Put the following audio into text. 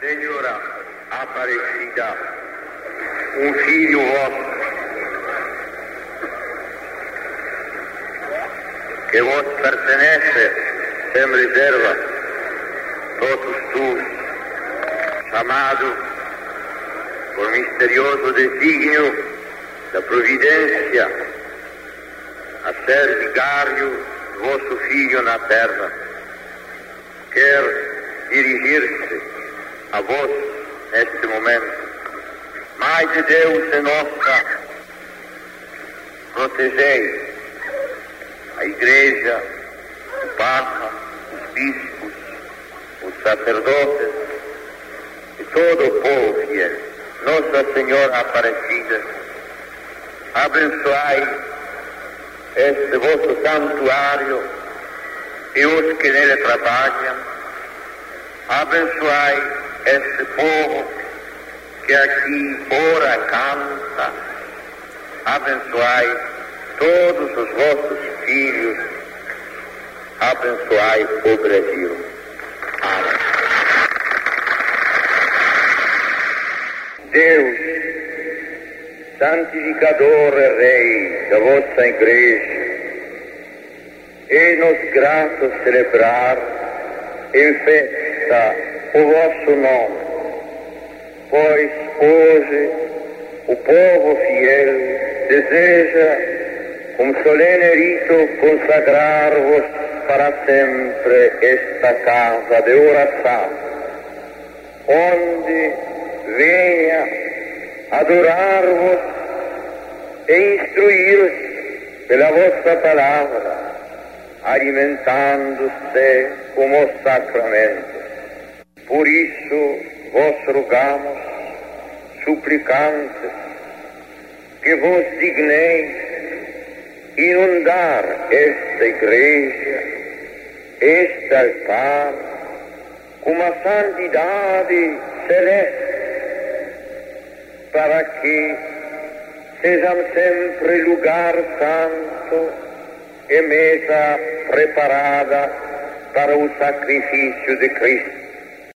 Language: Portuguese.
Senhora Aparecida, um filho vosso, que vos pertenece, sem reserva, todos tu, chamado por misterioso desígnio da providência a ser vigário vosso Filho na terra, quer dirigir-se a vós neste momento. Mãe de Deus e nossa, protegei a Igreja, o Papa, os bispos, os sacerdotes e todo o povo fiel. Nossa Senhora Aparecida, abençoai este vosso santuário e os que nele trabalham. Abençoai este povo que aqui ora canta. Abençoai todos os vossos filhos. Abençoai o Brasil. Amém. Deus, santificador e Rei da vossa Igreja, e nos grato celebrar em festa o vosso nome, pois hoje o povo fiel deseja, com solene rito, consagrar-vos para sempre esta casa de oração, onde venha adorar-vos e instruir-se pela vossa palavra, alimentando-se como sacramento. Por isso vos rogamos, suplicantes, que vos digneis inundar esta igreja, este altar, com uma santidade celeste, para que sejam sempre lugar santo e mesa preparada para o sacrifício de Cristo